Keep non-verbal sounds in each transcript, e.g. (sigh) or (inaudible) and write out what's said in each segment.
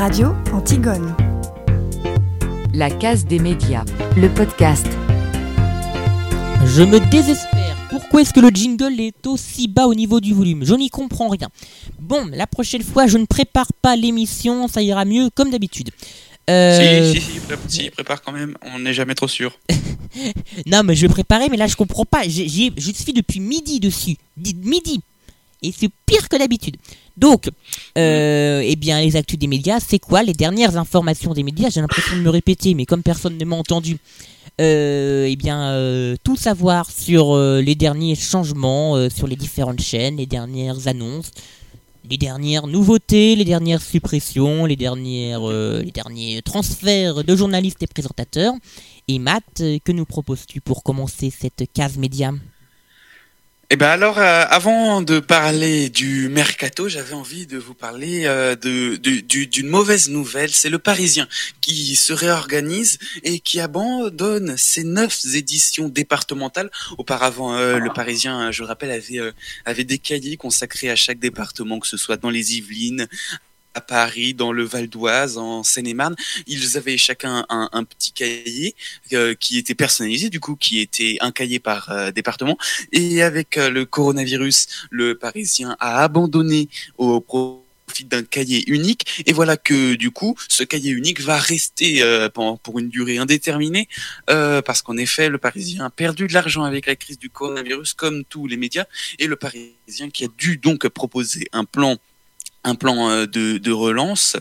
Radio Antigone. La case des médias. Le podcast. Je me désespère. Pourquoi est-ce que le jingle est aussi bas au niveau du volume? Je n'y comprends rien. Bon, la prochaine fois, je ne prépare pas l'émission, ça ira mieux comme d'habitude. Euh, Si, si, si, pré- si, prépare quand même, on n'est jamais trop sûr. (laughs) Non, mais je vais préparer, mais là, je comprends pas. J'ai- j'y suis depuis midi dessus. Dit midi. Et c'est pire que d'habitude. Donc, euh, eh bien, les actus des médias, c'est quoi Les dernières informations des médias? J'ai l'impression de me répéter, mais comme personne ne m'a entendu, euh, eh bien, euh, tout savoir sur les derniers changements sur les différentes chaînes, les dernières annonces, les dernières nouveautés, les dernières suppressions, les, dernières, les derniers transferts de journalistes et présentateurs. Et Matt, que nous proposes-tu pour commencer cette case média? Eh ben alors, euh, avant de parler du mercato, j'avais envie de vous parler euh, de de- du- d'une mauvaise nouvelle. C'est le Parisien qui se réorganise et qui abandonne ses neuf éditions départementales. Auparavant, euh, le Parisien, je le rappelle, avait euh, avait des cahiers consacrés à chaque département, que ce soit dans les Yvelines. À Paris, dans le Val d'Oise, en Seine-et-Marne, ils avaient chacun un, petit cahier euh, qui était personnalisé, du coup, qui était un cahier par euh, département. Et avec euh, le coronavirus, le Parisien a abandonné au profit d'un cahier unique. Et voilà que du coup, ce cahier unique va rester euh, pendant- pour une durée indéterminée, euh, parce qu'en effet, le Parisien a perdu de l'argent avec la crise du coronavirus, comme tous les médias. Et le Parisien qui a dû donc proposer un plan un plan euh, de, de relance,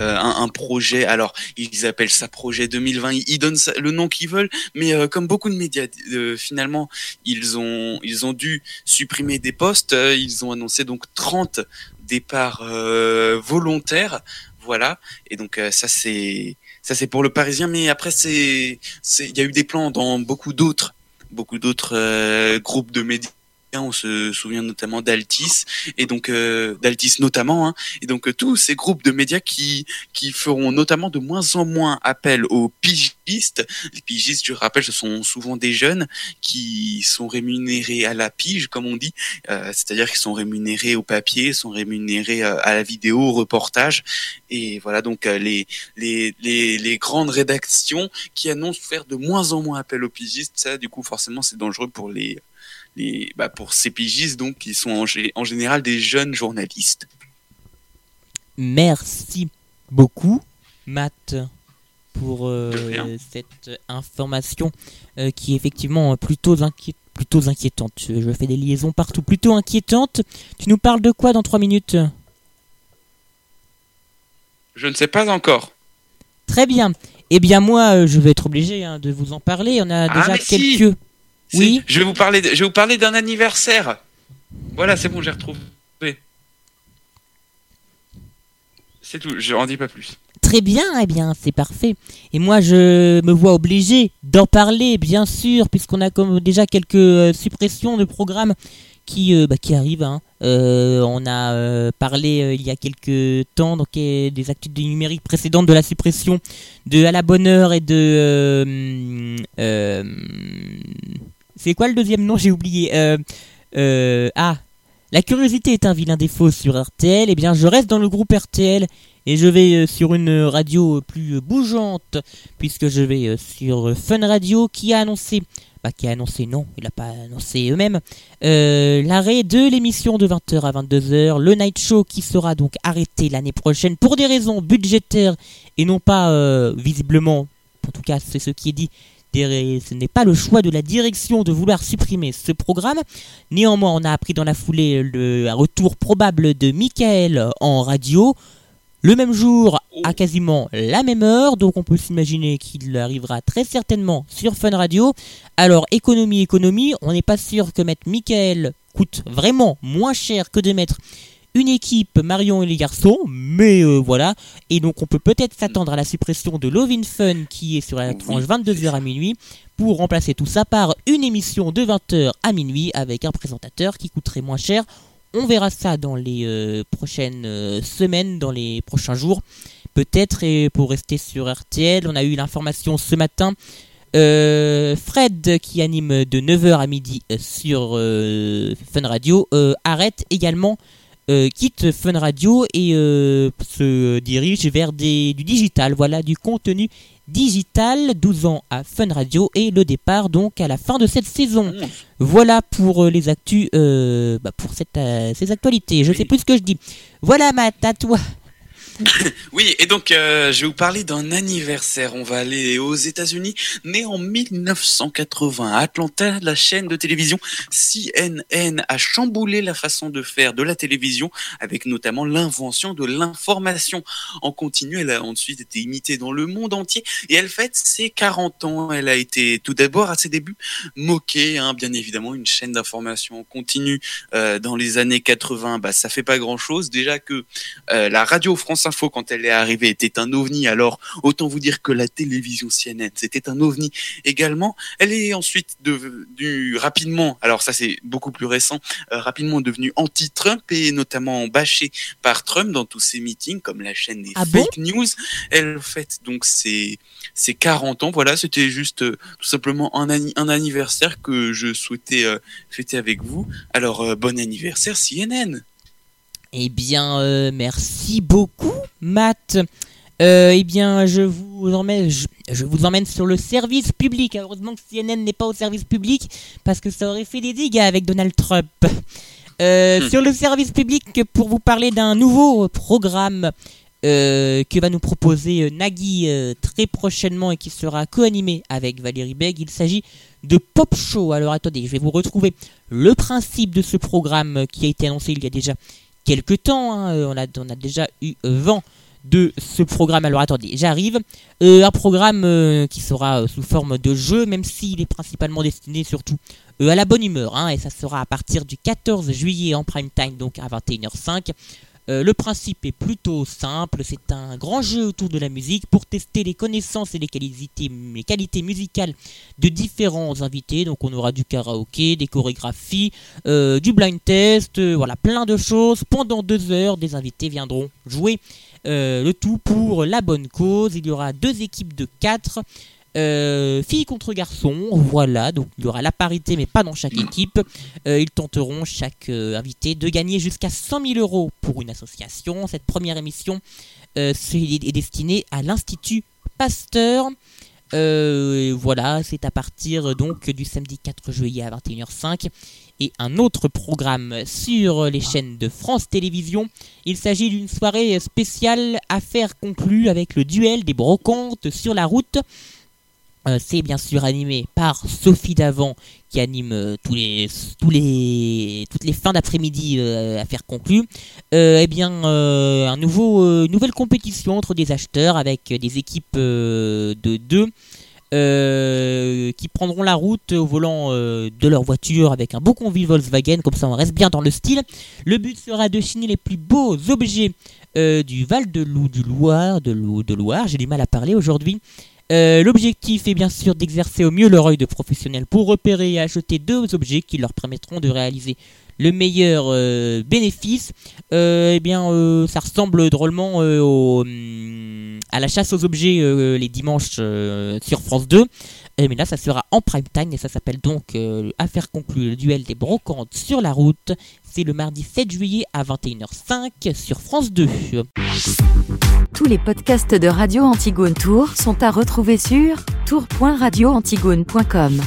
euh, un, un projet. Alors, ils appellent ça projet 2020. Ils, donnent ça- le nom qu'ils veulent, mais euh, comme beaucoup de médias, euh, finalement, ils ont ils ont dû supprimer des postes. euh, ils ont annoncé donc 30 départs euh, volontaires. Voilà. Et donc ça c'est ça c'est pour le Parisien, mais après c'est il y a eu des plans dans beaucoup d'autres beaucoup d'autres groupes de médias. On se souvient notamment d'Altis et donc euh, d'Altis notamment, hein, et donc euh, tous ces groupes de médias qui qui feront notamment de moins en moins appel aux pigistes. Les pigistes, je rappelle, ce sont souvent des jeunes qui sont rémunérés à la pige, comme on dit, euh, c'est-à-dire qu'ils sont rémunérés au papier, sont rémunérés euh, à la vidéo, au reportage, et voilà donc euh, les, les les les grandes rédactions qui annoncent faire de moins en moins appel aux pigistes. Ça, du coup, forcément, c'est dangereux pour les les bah, pour ces pigistes donc qui sont en, gé- en général des jeunes journalistes. Merci beaucoup, Matt, pour euh, cette information euh, qui est effectivement plutôt, inquié- plutôt inquiétante. Je fais des liaisons partout, plutôt inquiétantes. Tu nous parles de quoi dans 3 minutes? Je ne sais pas encore. Très bien. Eh bien moi, euh, je vais être obligé hein, de vous en parler. On a Ah, déjà quelques... Si, Oui. Je vais vous parler. de- je vais vous parler d'un anniversaire. Voilà, c'est bon, j'ai retrouvé. C'est tout. Je en dis pas plus. Très bien, eh bien, c'est parfait. Et moi, je me vois obligé d'en parler, bien sûr, puisqu'on a comme déjà quelques euh, suppressions de programmes qui, euh, bah, qui arrivent. hein. Euh, on a parlé il y a quelques temps donc, des actus du numérique précédentes de la suppression de À la bonne heure et de... c'est quoi le deuxième nom? J'ai oublié. Euh, euh, ah, la curiosité est un vilain défaut sur RTL. Eh bien, je reste dans le groupe RTL et je vais euh, sur une radio plus bougeante puisque je vais sur Fun Radio qui a annoncé, bah qui a annoncé non, il n'a pas annoncé eux-mêmes, l'arrêt de l'émission de 20h à 22h, le night show qui sera donc arrêté l'année prochaine pour des raisons budgétaires et non pas visiblement, en tout cas c'est ce qui est dit, ce n'est pas le choix de la direction de vouloir supprimer ce programme. Néanmoins, on a appris dans la foulée le retour probable de Michael en radio. Le même jour, à quasiment la même heure, donc on peut s'imaginer qu'il arrivera très certainement sur Fun Radio. Alors, économie, économie, on n'est pas sûr que mettre Michael coûte vraiment moins cher que de mettre une équipe Marion et les garçons, mais euh, voilà. Et donc on peut peut-être s'attendre à la suppression de Love in Fun qui est sur la tranche 22h à minuit pour remplacer tout ça par une émission de 20h à minuit avec un présentateur qui coûterait moins cher. On verra ça dans les euh, prochaines euh, semaines, dans les prochains jours. Peut-être, et pour rester sur RTL, on a eu l'information ce matin. euh, Fred, qui anime de 9h à midi sur euh, Fun Radio, euh, arrête également euh, quitte Fun Radio et euh, se dirige vers des, du digital, voilà, du contenu digital, 12 ans à Fun Radio et le départ donc à la fin de cette saison. Voilà pour euh, les actus, bah, pour cette, ces actualités. Je sais plus ce que je dis. Voilà Matt, à toi. (laughs) Oui, et donc euh, je vais vous parler d'un anniversaire. On va aller aux États-Unis. Né en 1980 à Atlanta, la chaîne de télévision CNN a chamboulé la façon de faire de la télévision, avec notamment l'invention de l'information en continu. Elle a ensuite été imitée dans le monde entier et elle fête ses 40 ans. Elle a été tout d'abord à ses débuts moquée, hein, bien évidemment, une chaîne d'information en continu euh, dans les années 80. Bah, ça fait pas grand-chose. Déjà que euh, la radio France Info, quand elle est arrivée, était un ovni. Alors, autant vous dire que la télévision CNN, c'était un ovni également. Elle est ensuite devenue rapidement, alors ça c'est beaucoup plus récent, euh, rapidement devenue anti-Trump et notamment bâchée par Trump dans tous ses meetings, comme la chaîne des Ah bon? fake news. Elle fête donc ses, ses 40 ans. Voilà, c'était juste euh, tout simplement un, anni- un anniversaire que je souhaitais euh, fêter avec vous. Alors, bon anniversaire CNN Eh bien, euh, merci beaucoup, Matt. Euh, eh bien, je vous emmène, je, je vous emmène sur le service public. Heureusement que CNN n'est pas au service public parce que ça aurait fait des dégâts avec Donald Trump. Euh, Hmm. Sur le service public, pour vous parler d'un nouveau programme euh, que va nous proposer Nagui très prochainement et qui sera co-animé avec Valérie Beg. Il s'agit de Pop Show. Alors attendez, je vais vous retrouver le principe de ce programme qui a été annoncé il y a déjà quelques temps. hein. Euh, On, a, déjà eu euh, vent de ce programme. Alors attendez, j'arrive. Euh, un programme qui sera sous forme de jeu, même s'il est principalement destiné surtout à la bonne humeur. hein, et ça sera à partir du 14 juillet en prime time, donc à 21h05. Euh, le principe est plutôt simple, c'est un grand jeu autour de la musique pour tester les connaissances et les qualités, les qualités musicales de différents invités. Donc on aura du karaoké, des chorégraphies, euh, du blind test, euh, voilà, plein de choses. Pendant deux heures, des invités viendront jouer le tout pour la bonne cause. Il y aura deux équipes de quatre. Euh, filles contre garçons, voilà, donc il y aura la parité mais pas dans chaque équipe. Euh, ils tenteront chaque euh, invité de gagner jusqu'à 100 000 euros pour une association. Cette première émission euh, est destinée à l'Institut Pasteur. Voilà, c'est à partir donc du samedi 4 juillet à 21h05 et un autre programme sur les chaînes de France Télévisions. Il s'agit d'une soirée spéciale affaires conclues avec le duel des brocantes sur la route. Euh, c'est bien sûr animé par Sophie Davant qui anime euh, tous les, toutes les fins d'après-midi euh, affaires conclues. Euh, eh bien, un nouveau, nouvelle compétition entre des acheteurs avec des équipes de deux qui prendront la route au volant de leur voiture avec un beau convoi Volkswagen, comme ça on reste bien dans le style. Le but sera de chiner les plus beaux objets du Val de Loup, du Loire, de, de Loire, j'ai du mal à parler aujourd'hui. Euh, L'objectif est bien sûr d'exercer au mieux leur œil de professionnel pour repérer et acheter deux objets qui leur permettront de réaliser le meilleur euh, bénéfice. Euh, eh bien, euh, ça ressemble drôlement euh, au, hum, à la chasse aux objets les dimanches sur France 2. Mais là, ça sera en prime time et ça s'appelle donc euh, Affaire conclue, le duel des brocantes sur la route. C'est le mardi 7 juillet à 21h05 sur France 2. Tous les podcasts de Radio Antigone Tour sont à retrouver sur tour.radioantigone.com.